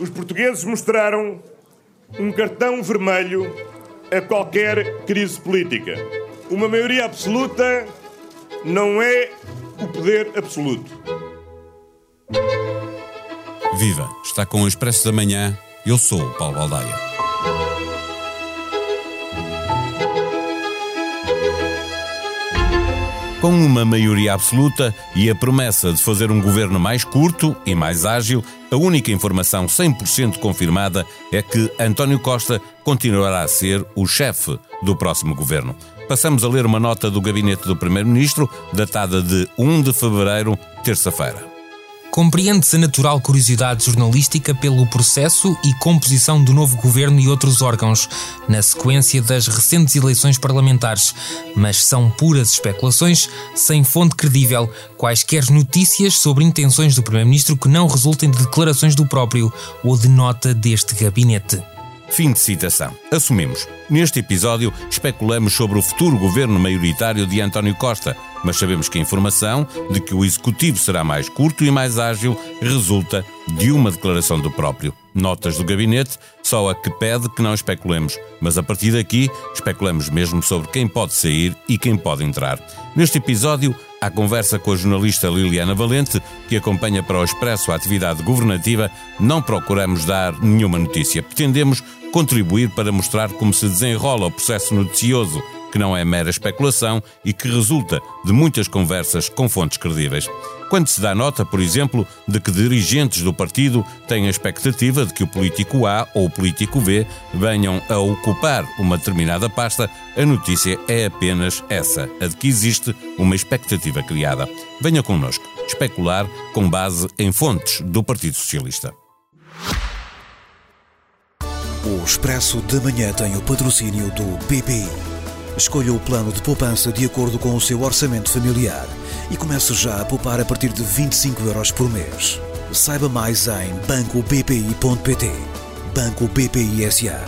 Os portugueses mostraram um cartão vermelho a qualquer crise política. Uma maioria absoluta não é o poder absoluto. Viva! Está com o Expresso da Manhã. Eu sou o Paulo Baldaia. Com uma maioria absoluta e a promessa de fazer um governo mais curto e mais ágil, a única informação 100% confirmada é que António Costa continuará a ser o chefe do próximo governo. Passamos a ler uma nota do gabinete do Primeiro-Ministro, datada de 1 de fevereiro, terça-feira. Compreende-se a natural curiosidade jornalística pelo processo e composição do novo governo e outros órgãos, na sequência das recentes eleições parlamentares, mas são puras especulações, sem fonte credível, quaisquer notícias sobre intenções do Primeiro-Ministro que não resultem de declarações do próprio ou de nota deste gabinete. Fim de citação. Assumimos. Neste episódio, especulamos sobre o futuro governo maioritário de António Costa, mas sabemos que a informação de que o executivo será mais curto e mais ágil resulta de uma declaração do próprio. Notas do gabinete, só a que pede que não especulemos, mas a partir daqui especulamos mesmo sobre quem pode sair e quem pode entrar. Neste episódio, à conversa com a jornalista Liliana Valente, que acompanha para o Expresso a atividade governativa, não procuramos dar nenhuma notícia. Pretendemos contribuir para mostrar como se desenrola o processo noticioso, que não é mera especulação e que resulta de muitas conversas com fontes credíveis. Quando se dá nota, por exemplo, de que dirigentes do partido têm a expectativa de que o político A ou o político B venham a ocupar uma determinada pasta, a notícia é apenas essa, a de que existe uma expectativa criada. Venha connosco especular com base em fontes do Partido Socialista. O Expresso da Manhã tem o patrocínio do BPI. Escolha o plano de poupança de acordo com o seu orçamento familiar e comece já a poupar a partir de 25 euros por mês. Saiba mais em bancobpi.pt. Banco BPI SA.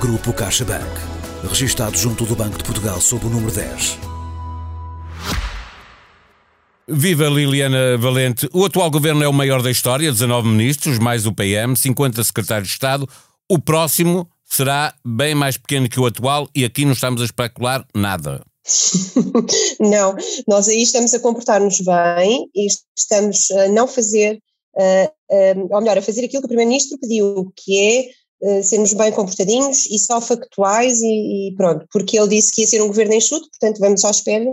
Grupo CaixaBank. Registado junto do Banco de Portugal sob o número 10. Viva Liliana Valente. O atual governo é o maior da história, 19 ministros, mais o PM, 50 secretários de Estado. O próximo será bem mais pequeno que o atual e aqui não estamos a especular nada. não, nós aí estamos a comportar-nos bem e estamos a não fazer, uh, ou melhor, a fazer aquilo que o Primeiro-Ministro pediu, que é uh, sermos bem comportadinhos e só factuais e, e, pronto, porque ele disse que ia ser um governo enxuto, portanto vamos à espera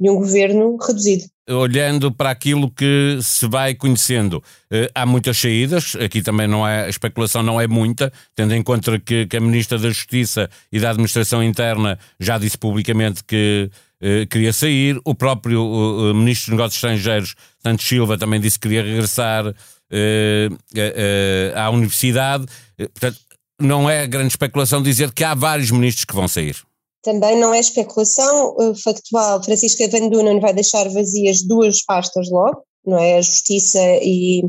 de um governo reduzido olhando para aquilo que se vai conhecendo, eh, há muitas saídas, aqui também não é, a especulação não é muita, tendo em conta que, que a Ministra da Justiça e da Administração Interna já disse publicamente que eh, queria sair, o próprio uh, Ministro dos Negócios Estrangeiros, Santos Silva, também disse que queria regressar à Universidade, portanto, não é grande especulação dizer que há vários ministros que vão sair. Também não é especulação uh, factual. Francisca Van Dunen vai deixar vazias duas pastas logo, não é? A Justiça e,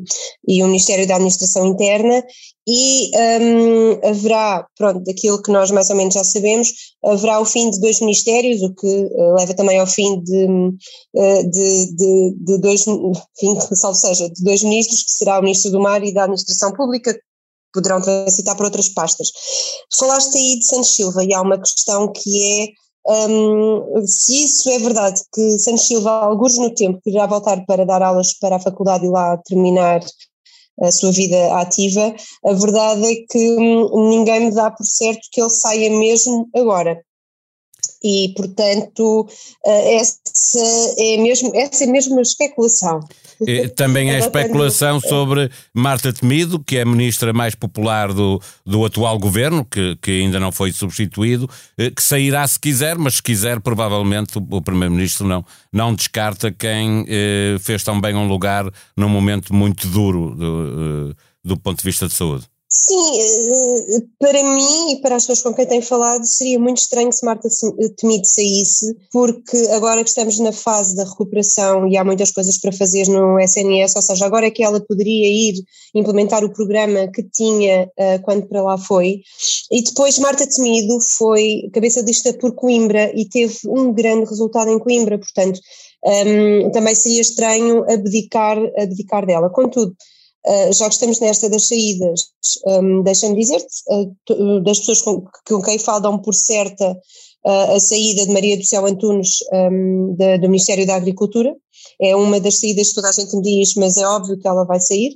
e o Ministério da Administração Interna, e um, haverá, pronto, daquilo que nós mais ou menos já sabemos, haverá o fim de dois ministérios, o que uh, leva também ao fim de, uh, de, de, de dois, salvo seja, de dois ministros, que será o Ministro do Mar e da Administração Pública, poderão transitar para outras pastas. Falaste aí de Santos Silva e há uma questão que é um, se isso é verdade, que Santos Silva, alguns no tempo, irá voltar para dar aulas para a faculdade e lá terminar a sua vida ativa, a verdade é que hum, ninguém me dá por certo que ele saia mesmo agora e, portanto, eh, essa é mesmo, essa é mesmo a especulação. Também é especulação sobre Marta Temido, que é a ministra mais popular do, do atual governo, que, que ainda não foi substituído, eh, que sairá se quiser, mas se quiser, provavelmente o, Primeiro-Ministro não, não descarta quem eh, fez tão bem um lugar num momento muito duro do, do ponto de vista de saúde. Sim, para mim e para as pessoas com quem tenho falado, seria muito estranho se Marta Temido saísse, porque agora que estamos na fase da recuperação e há muitas coisas para fazer no SNS, ou seja, agora é que ela poderia ir implementar o programa que tinha uh, quando para lá foi, e depois Marta Temido foi cabeça lista por Coimbra e teve um grande resultado em Coimbra, portanto um, também seria estranho abdicar, abdicar dela. Contudo, Uh, já que estamos nesta das saídas, um, deixa-me dizer-te, uh, das pessoas com, com, quem falam por certa uh, a saída de Maria do Céu Antunes um, da, do Ministério da Agricultura, é uma das saídas que toda a gente me diz, mas é óbvio que ela vai sair.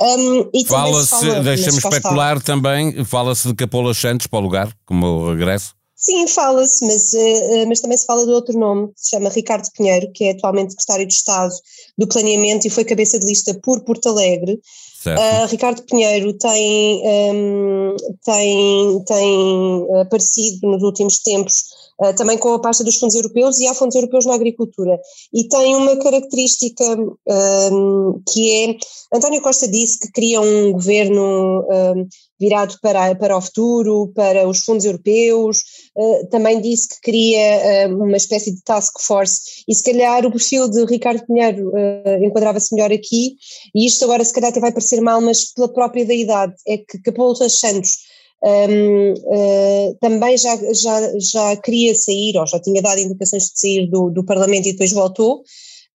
Um, fala-se, fala, deixa-me especular também, fala-se de Capola Santos para o lugar, como regresso? Sim, fala-se, mas, uh, mas também se fala de outro nome, que se chama Ricardo Pinheiro, que é atualmente secretário de Estado do Planeamento e foi cabeça de lista por Porto Alegre. Uh, Ricardo Pinheiro tem, um, tem, tem aparecido nos últimos tempos também com a pasta dos fundos europeus e há fundos europeus na agricultura. E tem uma característica um, que é, António Costa disse que queria um governo um, virado para, para o futuro, para os fundos europeus, uh, também disse que queria uh, uma espécie de task force. E se calhar o perfil de Ricardo Pinheiro uh, enquadrava-se melhor aqui. E isto agora se calhar até vai parecer mal, mas pela própria da idade, é que Capolo Santos um, uh, também já, já, já queria sair, ou já tinha dado indicações de sair do, do Parlamento e depois voltou.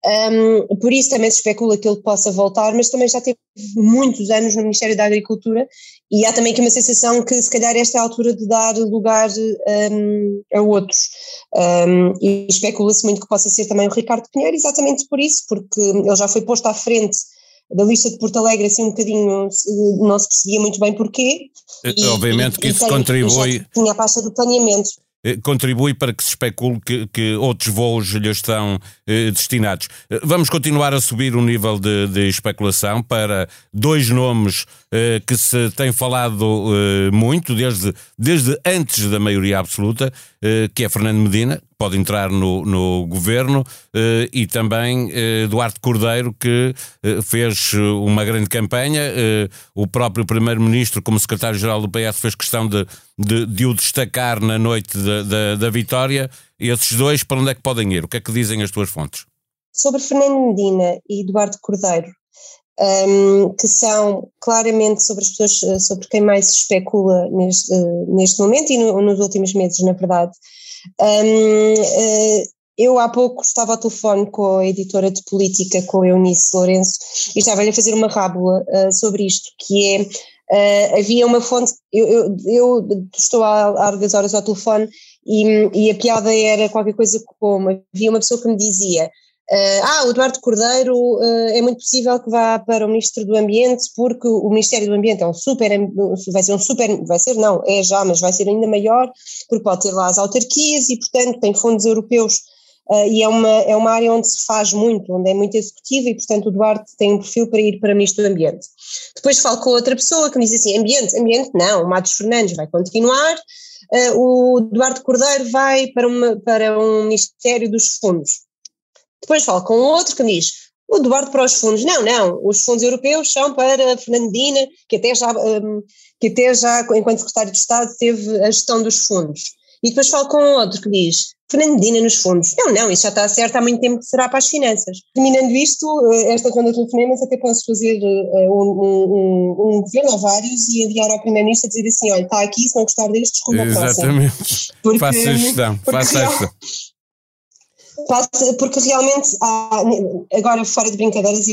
Um, por isso também se especula que ele possa voltar, mas também já teve muitos anos no Ministério da Agricultura e há também aqui uma sensação que se calhar esta é a altura de dar lugar um, a outros. Um, e especula-se muito que possa ser também o Ricardo Pinheiro, exatamente por isso, porque ele já foi posto à frente da lista de Porto Alegre assim um bocadinho não se percebia muito bem porquê. Eh, e, Obviamente e, que isso contribui. Tinha a pasta do planeamento. Eh, contribui para que se especule que, que outros voos lhe estão eh, destinados. Eh, vamos continuar a subir o nível de, de especulação para dois nomes eh, que se tem falado eh, muito desde, desde antes da maioria absoluta, que é Fernando Medina, pode entrar no, no governo, e também Duarte Cordeiro, que fez uma grande campanha. o próprio Primeiro-Ministro, como secretário-geral do PS, fez questão de, de, de, o destacar na noite da, da, da vitória. Esses dois, para onde é que podem ir? O que é que dizem as tuas fontes? Sobre Fernando Medina e Eduardo Cordeiro, um, que são claramente sobre as pessoas eh, sobre quem mais se especula neste, neste momento e no, nos últimos meses, na verdade. Um, uh, eh, eu há pouco estava ao telefone com a editora de política, com a Eunice Lourenço, e estava-lhe a fazer uma rábula uh, sobre isto, que é, uh, havia uma fonte, eu, eu, eu estou há largas horas ao telefone e, e, a piada era qualquer coisa como, havia uma pessoa que me dizia, ah, o Eduardo Cordeiro uh, é muito possível que vá para o Ministro do Ambiente, porque o Ministério do Ambiente é um super, vai ser um super, vai ser não, é já, mas vai ser ainda maior, porque pode ter lá as autarquias e, portanto, tem fundos europeus uh, e é uma, é uma área onde se faz muito, onde é muito executiva e, portanto, o Duarte tem um perfil para ir para o Ministro do Ambiente. Depois falo com outra pessoa que me diz assim: ambiente, ambiente, não, o Matos Fernandes vai continuar. o Eduardo Cordeiro vai para, uma, para um Ministério dos Fundos. Depois falo com outro que me diz, o Eduardo para os fundos. Não, não, os fundos europeus são para Fernandina, que até já, um, que até já enquanto secretário de Estado, teve a gestão dos fundos. E depois falo com outro que diz, Fernandina nos fundos. Não, não, isso já está certo há muito tempo que será para as finanças. Terminando isto, eh, esta ronda de telefonemas até posso fazer uh, um, um, um, governo ou vários e enviar ao Primeiro-Ministro a dizer assim, olha, está aqui, se não gostar destes, desculpa Exatamente. Porque, faça a gestão, faça a gestão porque realmente há, agora fora de brincadeiras,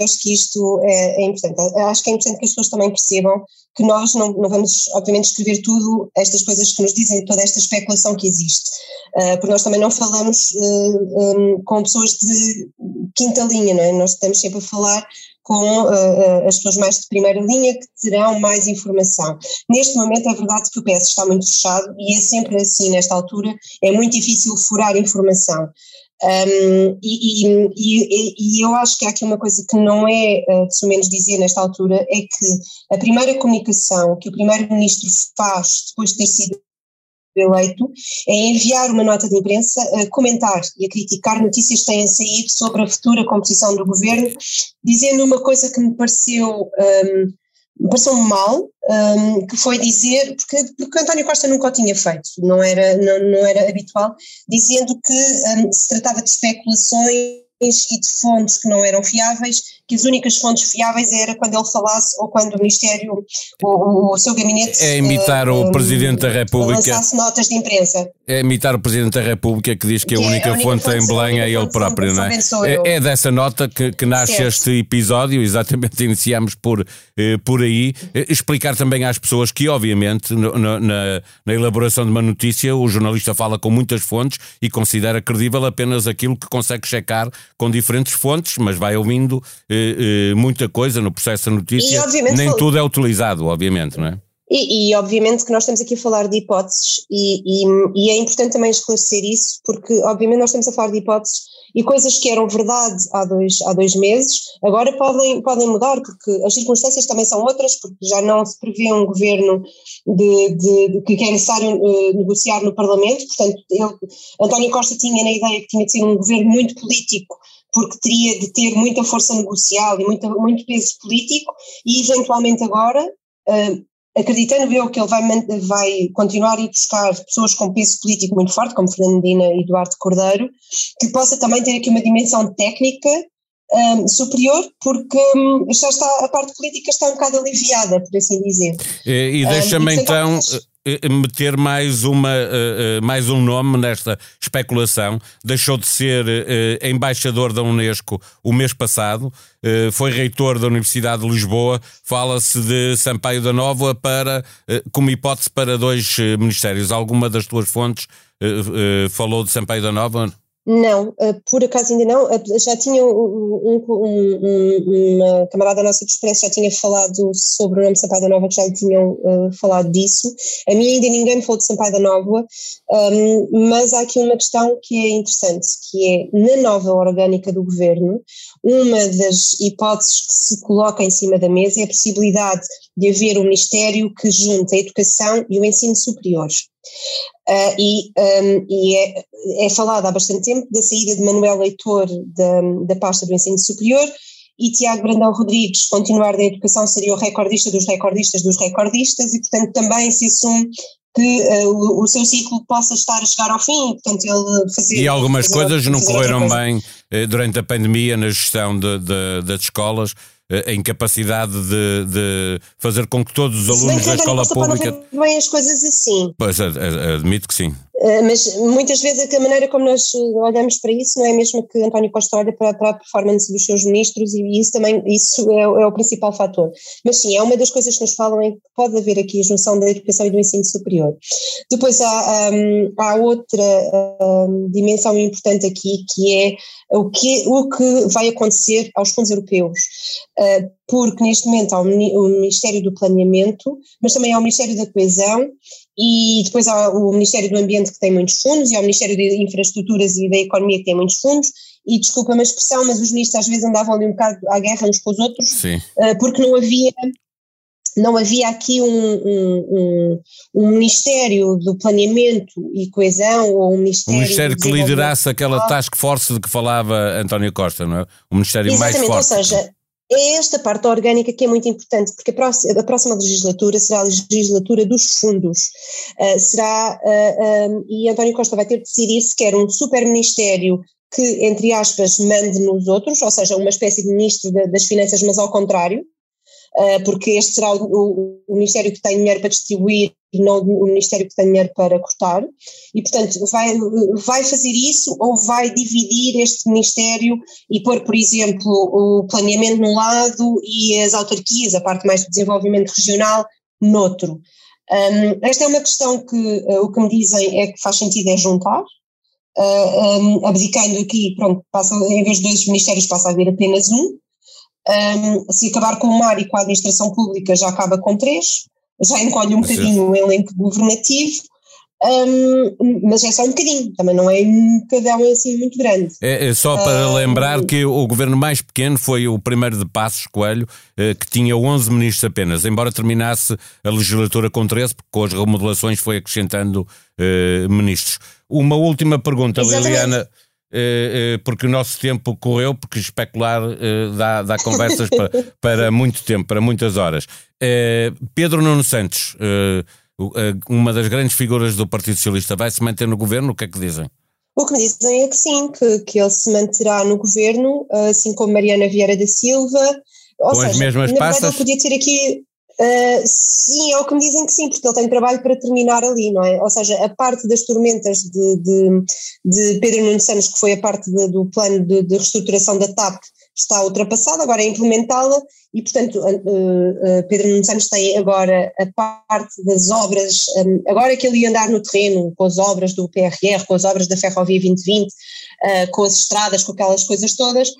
acho que isto é, é, importante. Acho que é importante que as pessoas também percebam que nós não, não vamos, obviamente, escrever tudo, estas coisas que nos dizem, toda esta especulação que existe. Uh, porque nós também não falamos uh, eh, um, com pessoas de quinta linha, não é? Nós estamos sempre a falar com uh, as pessoas mais de primeira linha que terão mais informação. Neste momento é verdade que o PS está muito fechado e é sempre assim nesta altura, é muito difícil furar informação. Um, e, e, e, eu acho que há aqui uma coisa que não é uh, de menos dizer nesta altura, é que a primeira comunicação que o primeiro-ministro faz depois de ter sido eleito é enviar uma nota de imprensa a comentar e a criticar notícias que têm saído sobre a futura composição do governo, dizendo uma coisa que me pareceu um, pareceu-me mal, um, que foi dizer, porque, porque António Costa nunca o tinha feito, não era, não, não era habitual, dizendo que um, se tratava de especulações e de fontes que não eram fiáveis, que as únicas fontes fiáveis era quando ele falasse ou quando o Ministério, o, o seu gabinete. É imitar uh, o Presidente da República. Lançasse notas de imprensa. É imitar o Presidente da República que diz que, que a, única é a única fonte, fonte em Belém é ele próprio, não é? É, é, dessa nota que, que nasce certo. este episódio, exatamente iniciamos por, eh, por aí. Eh, explicar também às pessoas que, obviamente, no, no, na, na elaboração de uma notícia, o jornalista fala com muitas fontes e considera credível apenas aquilo que consegue checar com diferentes fontes, mas vai ouvindo eh, eh, muita coisa no processo da notícia. Nem tudo é utilizado, obviamente, não é? E, e, obviamente que nós estamos aqui a falar de hipóteses e, e, e, é importante também esclarecer isso, porque obviamente nós estamos a falar de hipóteses e coisas que eram verdade há dois, há dois meses, agora podem, podem mudar, porque as circunstâncias também são outras, porque já não se prevê um governo de, de, de que é necessário uh, negociar no Parlamento, portanto, ele, António Costa tinha na ideia que tinha de ser um governo muito político, porque teria de ter muita força negocial e muita, muito peso político, e eventualmente agora. Uh, acreditando eu que ele vai, vai continuar a ir buscar pessoas com peso político muito forte, como Fernandina e Eduardo Cordeiro, que possa também ter aqui uma dimensão técnica um, superior, porque um, já está, a parte política está um bocado aliviada, por assim dizer. E, e deixa-me um, então. Meter mais, uma, uh, mais um nome nesta especulação. Deixou de ser embaixador da Unesco o mês passado, foi reitor da Universidade de Lisboa. Fala-se de Sampaio da Nova para, como hipótese para dois ministérios. Alguma das tuas fontes falou de Sampaio da Nova? Não, uh, por acaso ainda não. Uh, já tinha um, um, um, uma camarada nossa do Expresso já tinha falado sobre o nome Sampaio da Nova, que já tinham uh, falado disso. A mim ainda ninguém me falou de Sampaio da Nova, um, mas há aqui uma questão que é interessante, que é na nova orgânica do governo, uma das hipóteses que se coloca em cima da mesa é a possibilidade de haver um ministério que junte a educação e o ensino superior. Uh, e, um, e é, é, falado há bastante tempo da saída de Manuel Leitor da, da pasta do ensino superior e Tiago Brandão Rodrigues continuar da educação seria o recordista dos recordistas dos recordistas e portanto também se assume que uh, o, o, seu ciclo possa estar a chegar ao fim, portanto ele fazer... E algumas fazer, coisas não correram bem eh, durante a pandemia na gestão de, de, das escolas, a incapacidade de, de, fazer com que todos os alunos da escola pública. Não bem as coisas assim. Pois, admito que sim. Eh, mas muitas vezes a maneira como nós olhamos para isso não é mesmo que António Costa olha para, para a performance dos seus ministros e isso também isso é, é, o principal fator. Mas sim, é uma das coisas que nos falam em que pode haver aqui a junção da educação e do ensino superior. Depois há, um, há outra um, dimensão importante aqui que é o que, o que vai acontecer aos fundos europeus. Uh, porque neste momento há o Ministério do Planeamento, mas também há o Ministério da Coesão e depois há o Ministério do Ambiente que tem muitos fundos e há o Ministério de Infraestruturas e da Economia que tem muitos fundos e desculpa-me a expressão, mas os ministros às vezes andavam ali um bocado à guerra uns com os outros Sim. Uh, porque não havia não havia aqui um, um, um, um, Ministério do Planeamento e Coesão ou um Ministério. Um Ministério que liderasse aquela task force de que falava António Costa, não é? O Ministério Exatamente, mais forte. Ou seja, é esta parte orgânica que é muito importante, porque a próxima, a próxima legislatura será a legislatura dos fundos. Uh, será, uh, ah, um, ah, e António Costa vai ter de decidir se quer um super-ministério que, entre aspas, mande nos outros, ou seja, uma espécie de ministro de, das finanças, mas ao contrário, porque este será o, o, Ministério que tem dinheiro para distribuir não o Ministério que tem dinheiro para cortar, e portanto vai, vai fazer isso ou vai dividir este Ministério e pôr, por exemplo, o planeamento num lado e as autarquias, a parte mais do desenvolvimento regional, noutro. Um, esta é uma questão que uh, o que me dizem é que faz sentido é juntar, uh, um, abdicando aqui, pronto, passa, em vez de dois ministérios passa a haver apenas um, um, se acabar com o mar e com a administração pública já acaba com três, já encolhe um bocadinho o elenco governativo, um, mas é só um bocadinho, também não é um bocadão assim muito grande. É, é só para lembrar que o governo mais pequeno foi o primeiro de Passos Coelho, eh, que tinha 11 ministros apenas, embora terminasse a legislatura com 13, porque com as remodelações foi acrescentando uh, ministros. Uma última pergunta, Exatamente. Liliana. Uh, uh, porque o nosso tempo correu, porque especular uh, dá, dá conversas para, para muito tempo, para muitas horas. Pedro Nuno Santos, uma das grandes figuras do Partido Socialista, vai se manter no governo? O que é que dizem? O que me dizem é que sim, que, que ele se manterá no governo, assim como Mariana Vieira da Silva. Ou Com seja, as mesmas na verdade, ele podia ter aqui Uh, sim, é o que me dizem que sim, porque ele tem trabalho para terminar ali, não é? Ou seja, a parte das tormentas de, de, de Pedro Nuno Santos, que foi a parte de, do plano de, reestruturação da TAP, está ultrapassada, agora é implementá-la e, portanto, uh, uh, Pedro Nuno Santos tem agora a parte das obras, um, agora que ele ia andar no terreno com as obras do PRR, com as obras da Ferrovia 2020, com as estradas, com aquelas coisas todas,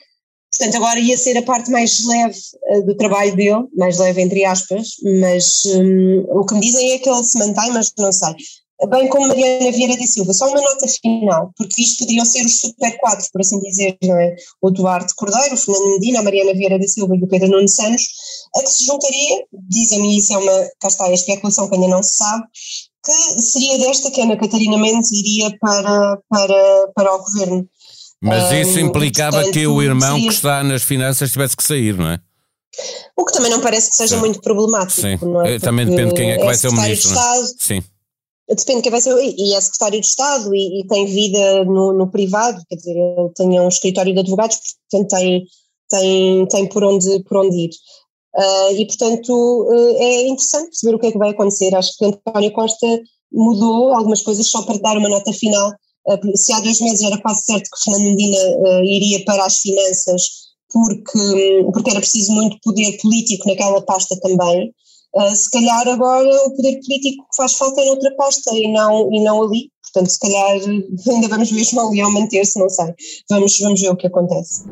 Portanto, agora ia ser a parte mais leve uh, do trabalho dele, mais leve entre aspas, mas um, o que me dizem é que ele se mantém, mas não sei. Bem como Mariana Vieira da Silva, só uma nota final, porque isto poderiam ser os super quatro, por assim dizer, não é? O Duarte Cordeiro, o Fernando Medina, a Mariana Vieira da Silva e o Pedro Nuno Santos, a que se juntaria, dizem-me isso é uma, cá está a especulação que ainda não se sabe, que seria desta que a Ana Catarina Mendes iria para, para, para o governo. Mas isso implicava portanto, que o irmão que está nas finanças tivesse que sair, não é? O que também não parece que seja Sim. muito problemático. Sim. É? Eh, também depende de quem é que é vai ser o ministro. É? Estado, Sim. Depende de quem vai ser, e é secretário de Estado e, e tem vida no, no, privado, quer dizer, ele tem um escritório de advogados, portanto tem, tem, tem por, onde, por onde ir. Uh, e portanto uh, é interessante perceber o que é que vai acontecer. Acho que António Costa mudou algumas coisas só para dar uma nota final se há dois meses era quase certo que Fernando Medina uh, iria para as finanças porque, porque era preciso muito poder político naquela pasta também, uh, se calhar agora o poder político faz falta é noutra pasta e não, e não ali, portanto se calhar ainda vamos ver se o Leão manter-se, não sei, vamos, vamos ver o que acontece.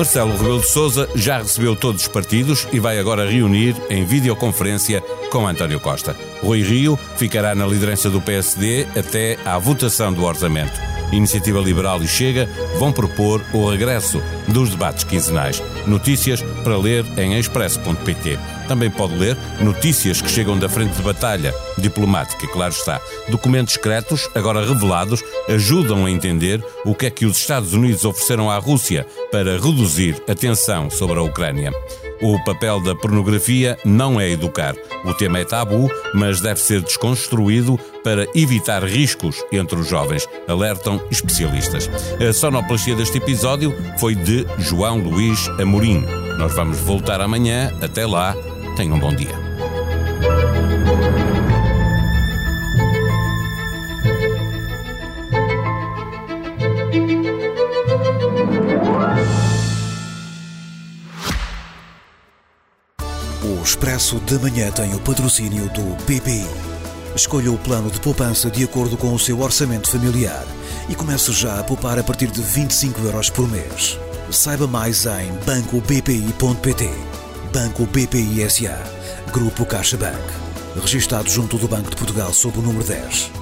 Marcelo Rebelo de Sousa já recebeu todos os partidos e vai agora reunir em videoconferência com António Costa. Rui Rio ficará na liderança do PSD até à votação do orçamento. Iniciativa Liberal e Chega vão propor o regresso dos debates quinzenais. Notícias para ler em expresso.pt. Também pode ler notícias que chegam da frente de batalha diplomática, claro está. Documentos secretos, agora revelados, ajudam a entender o que é que os Estados Unidos ofereceram à Rússia para reduzir a tensão sobre a Ucrânia. O papel da pornografia não é educar. O tema é tabu, mas deve ser desconstruído para evitar riscos entre os jovens, alertam especialistas. A sonoplastia deste episódio foi de João Luís Amorim. Nós vamos voltar amanhã. Até lá, tenham um bom dia. Expresso da Manhã tem o patrocínio do BPI. Escolha o plano de poupança de acordo com o seu orçamento familiar e comece já a poupar a partir de 25 euros por mês. Saiba mais em bancobpi.pt. Banco BPI SA. Grupo CaixaBank. Registrado junto do Banco de Portugal sob o número 10.